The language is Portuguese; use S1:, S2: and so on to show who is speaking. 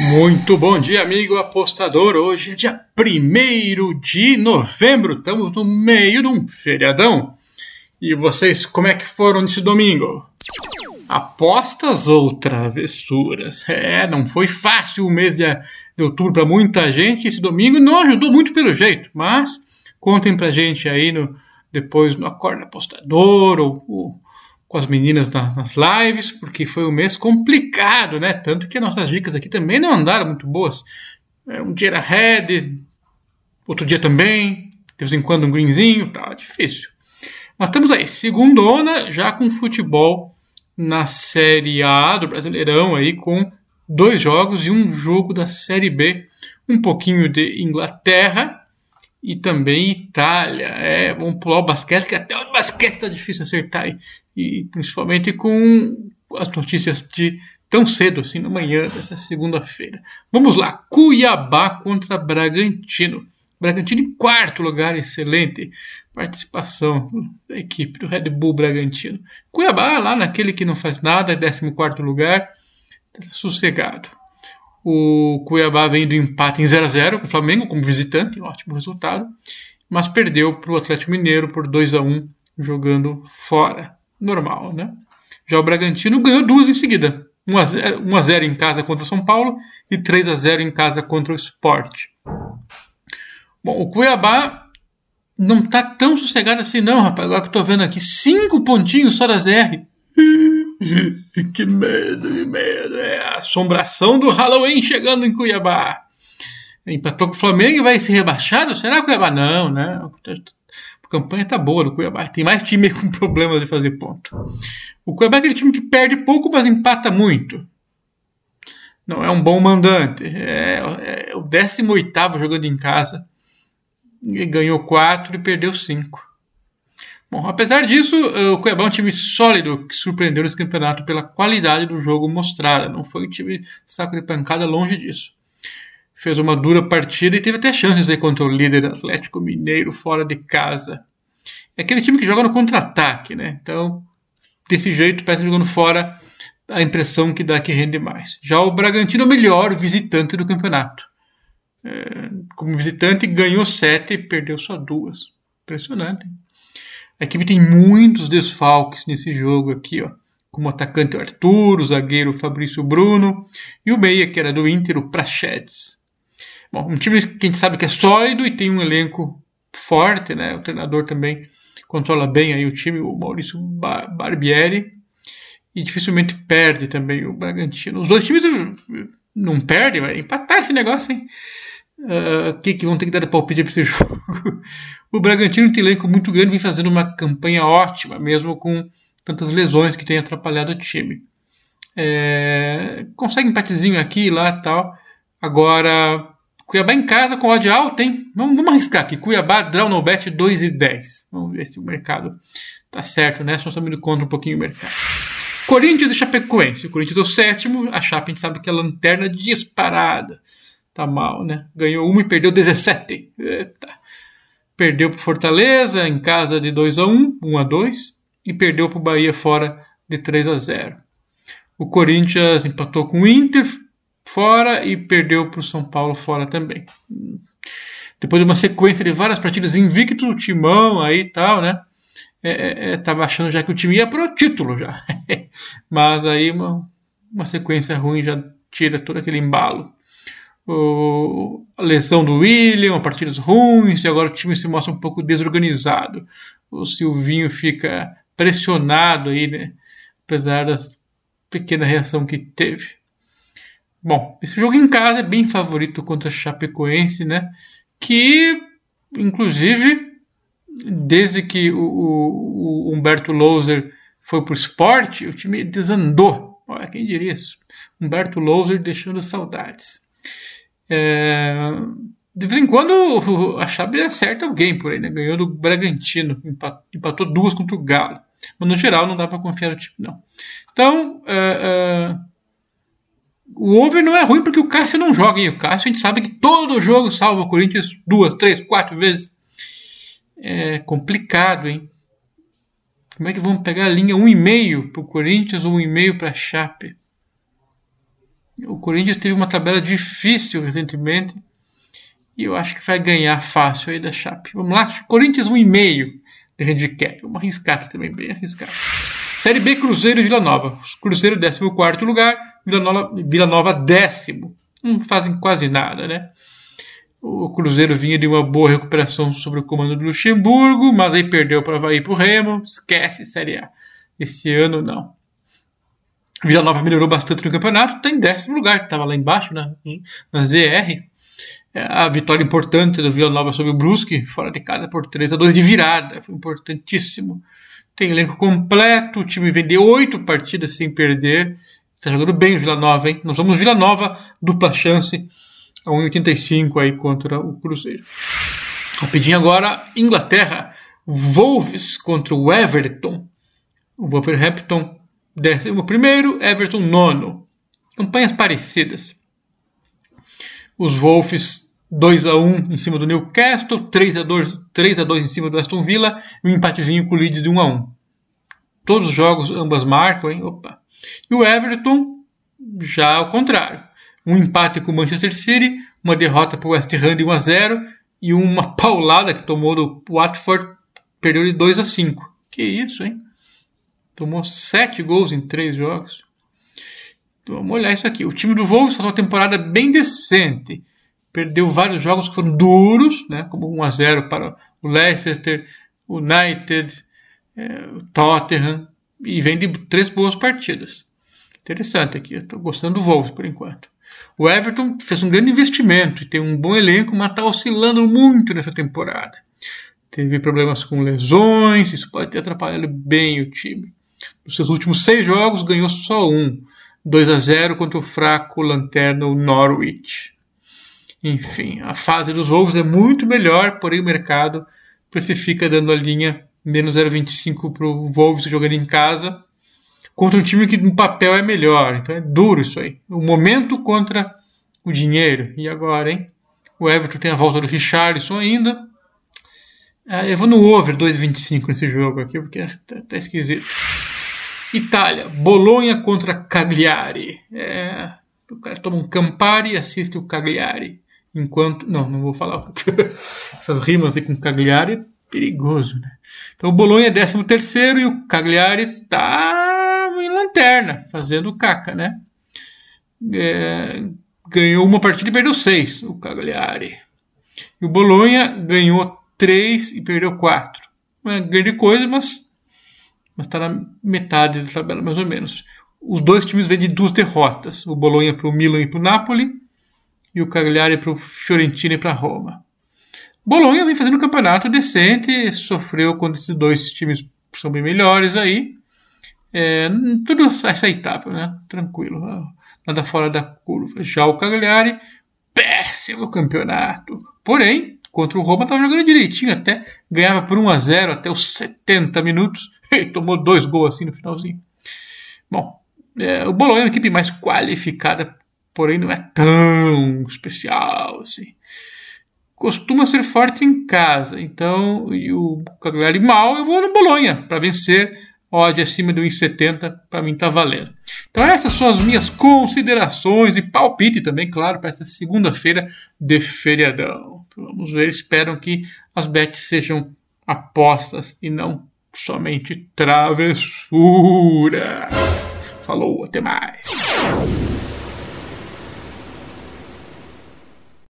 S1: Muito bom dia, amigo apostador. Hoje é dia 1 de novembro, estamos no meio de um feriadão. E vocês, como é que foram nesse domingo? Apostas ou travessuras? É, não foi fácil o mês de, de outubro para muita gente. Esse domingo não ajudou muito pelo jeito, mas contem pra gente aí no, depois no Acorda Apostador ou, ou com as meninas nas lives, porque foi um mês complicado, né? Tanto que nossas dicas aqui também não andaram muito boas. É, um dia era red, outro dia também, de vez em quando um greenzinho, tá difícil. Mas estamos aí, segundona, já com futebol na Série A do Brasileirão aí, com dois jogos e um jogo da Série B, um pouquinho de Inglaterra e também Itália. É, vamos pular o basquete, que até o basquete está difícil acertar aí e principalmente com as notícias de tão cedo assim na manhã dessa segunda-feira. Vamos lá, Cuiabá contra Bragantino. Bragantino em quarto lugar, excelente participação da equipe do Red Bull Bragantino. Cuiabá lá naquele que não faz nada, 14 quarto lugar, sossegado. O Cuiabá vem do empate em 0 a 0 com o Flamengo como visitante, ótimo resultado, mas perdeu para o Atlético Mineiro por 2 a 1 jogando fora normal, né? Já o Bragantino ganhou duas em seguida. 1 a 0, 1 a 0 em casa contra o São Paulo e 3 a 0 em casa contra o Sport. Bom, o Cuiabá não tá tão sossegado assim não, rapaz. Agora que eu tô vendo aqui, cinco pontinhos só das R. que medo, que medo. É a assombração do Halloween chegando em Cuiabá. Empatou com o Flamengo e vai ser rebaixado? Será Cuiabá? Não, né? A campanha tá boa do Cuiabá. Tem mais time com problemas de fazer ponto. O Cuiabá é aquele time que perde pouco, mas empata muito. Não é um bom mandante. É, é o 18 jogando em casa. E ganhou 4 e perdeu 5. Bom, apesar disso, o Cuiabá é um time sólido que surpreendeu nesse campeonato pela qualidade do jogo mostrada. Não foi um time saco de pancada, longe disso fez uma dura partida e teve até chances aí contra o líder Atlético Mineiro fora de casa. É aquele time que joga no contra-ataque, né? Então, desse jeito, parece jogando fora a impressão que dá que rende mais. Já o Bragantino é o melhor visitante do campeonato. É, como visitante, ganhou sete e perdeu só duas. Impressionante. A equipe tem muitos desfalques nesse jogo aqui, ó. Como atacante o Arthur, o zagueiro Fabrício Bruno e o meia, que era do Inter, o Prachedes. Bom, um time que a gente sabe que é sólido e tem um elenco forte, né? O treinador também controla bem aí o time, o Maurício Barbieri, e dificilmente perde também o Bragantino. Os dois times não perdem, vai empatar esse negócio, hein? O uh, que, que vão ter que dar palpite para esse jogo? o Bragantino tem elenco muito grande, vem fazendo uma campanha ótima, mesmo com tantas lesões que tem atrapalhado o time. É, consegue empatezinho aqui e lá tal. Agora, Cuiabá em casa com odd alta, hein? Vamos, vamos arriscar aqui. Cuiabá, draw no bet 2 e 10. Vamos ver se o mercado tá certo, né? Se nós estamos indo contra um pouquinho o mercado. Corinthians e Chapecoense. O Corinthians é o sétimo. A Chape a gente sabe que é a lanterna disparada. Tá mal, né? Ganhou uma e perdeu 17. Eita. Perdeu pro Fortaleza em casa de 2 a 1 1 a 2 e perdeu pro Bahia fora de 3 a 0 O Corinthians empatou com o Inter, fora e perdeu para o São Paulo fora também. Depois de uma sequência de várias partidas invicto, o timão aí e tal, né? É, é, é, achando já que o time ia para o título já. Mas aí uma, uma sequência ruim já tira todo aquele embalo. A lesão do William, partidas ruins, e agora o time se mostra um pouco desorganizado. O Silvinho fica pressionado aí, né? Apesar da pequena reação que teve. Bom, esse jogo em casa é bem favorito contra a Chapecoense, né? Que, inclusive, desde que o, o, o Humberto Louser foi para o esporte, o time desandou. Olha, quem diria isso? Humberto Louser deixando saudades. É, de vez em quando a Chape acerta alguém por aí, né? Ganhou do Bragantino, empatou, duas contra o Galo. Mas no geral não dá para confiar no time, não. Então, é, é, o over não é ruim porque o Cássio não joga. E o Cássio a gente sabe que todo jogo salva o Corinthians duas, três, quatro vezes. É complicado, hein? Como é que vamos pegar a linha 1,5 para o Corinthians ou 1,5 para a Chape? O Corinthians teve uma tabela difícil recentemente e eu acho que vai ganhar fácil aí da Chape. Vamos lá, Corinthians 1,5 de handicap. Vamos arriscar aqui também, bem arriscado. Série B, Cruzeiro e Vila Nova. Cruzeiro, 14 lugar, Vila Nova, Vila Nova, décimo. Não fazem quase nada, né? O Cruzeiro vinha de uma boa recuperação sobre o comando do Luxemburgo, mas aí perdeu para ir para o Remo. Esquece Série A. Esse ano não. Vila Nova melhorou bastante no campeonato, está em décimo lugar, estava lá embaixo na, na ZR. É, a vitória importante do Vila Nova sobre o Brusque, fora de casa por 3 a 2 de virada, foi importantíssimo. Tem elenco completo, o time vem de oito partidas sem perder. Está jogando bem o Vila Nova, hein? Nós vamos Vila Nova, dupla chance a 1,85 aí contra o Cruzeiro. Rapidinho agora, Inglaterra, Wolves contra o Everton. O Wolverhampton, décimo primeiro, Everton nono. Campanhas parecidas. Os Wolves 2 a 1 em cima do Newcastle, 3 a 2, 3 a 2 em cima do Aston Villa e um empatezinho com o Leeds de 1 a 1. Todos os jogos ambas marcam, hein? Opa. E o Everton já ao contrário um empate com o Manchester City, uma derrota para o West Ham de 1 a 0 e uma paulada que tomou do Watford, perdeu de 2 a 5. Que isso, hein? Tomou 7 gols em 3 jogos. Então, vamos olhar isso aqui. O time do Wolves faz uma temporada bem decente. Perdeu vários jogos que foram duros, né? como 1 a 0 para o Leicester, United, é, o Tottenham, e vem de três boas partidas. Interessante aqui, estou gostando do Wolves por enquanto. O Everton fez um grande investimento e tem um bom elenco, mas está oscilando muito nessa temporada. Teve problemas com lesões, isso pode ter atrapalhado bem o time. Nos seus últimos seis jogos, ganhou só um. 2 a 0 contra o fraco lanterna o Norwich. Enfim, a fase dos Wolves é muito melhor, porém o mercado precifica dando a linha menos 0,25 para o Wolves jogando em casa contra um time que no papel é melhor. Então é duro isso aí. O momento contra o dinheiro. E agora, hein? O Everton tem a volta do Richarlison ainda. É, eu vou no over 2,25 nesse jogo aqui, porque tá, tá, esquisito. Itália, Bolonha contra Cagliari. É, o cara toma um Campari e assiste o Cagliari. Enquanto. Não, não vou falar. Essas rimas aí com Cagliari é perigoso, né? Então o Bolonha é 13 terceiro e o Cagliari tá em lanterna, fazendo caca, né? É, ganhou uma partida e perdeu seis, o Cagliari. E o Bolonha ganhou três e perdeu quatro. Não é grande coisa, mas está na metade da tabela, mais ou menos. Os dois times vêm de duas derrotas. O Bolonha para o Milan e para o Napoli. E o Cagliari para o Fiorentina e para Roma. Bolonha vem fazendo um campeonato decente, sofreu quando esses dois times são bem melhores aí. É, tudo aceitável, né? Tranquilo. Nada fora da curva. Já o Cagliari, péssimo campeonato. Porém, contra o Roma estava jogando direitinho, até ganhava por 1 a 0 até os 70 minutos. E tomou dois gols assim no finalzinho. Bom, é, o Bolonha é uma equipe mais qualificada, porém não é tão especial assim. Costuma ser forte em casa, então e o Cagliari mal, eu vou no Bolonha para vencer odd acima do 1,70 para mim tá valendo. Então essas são as minhas considerações e palpite também, claro, para esta segunda-feira de feriadão. Vamos ver, espero que as bets sejam apostas e não somente travessura. Falou, até mais.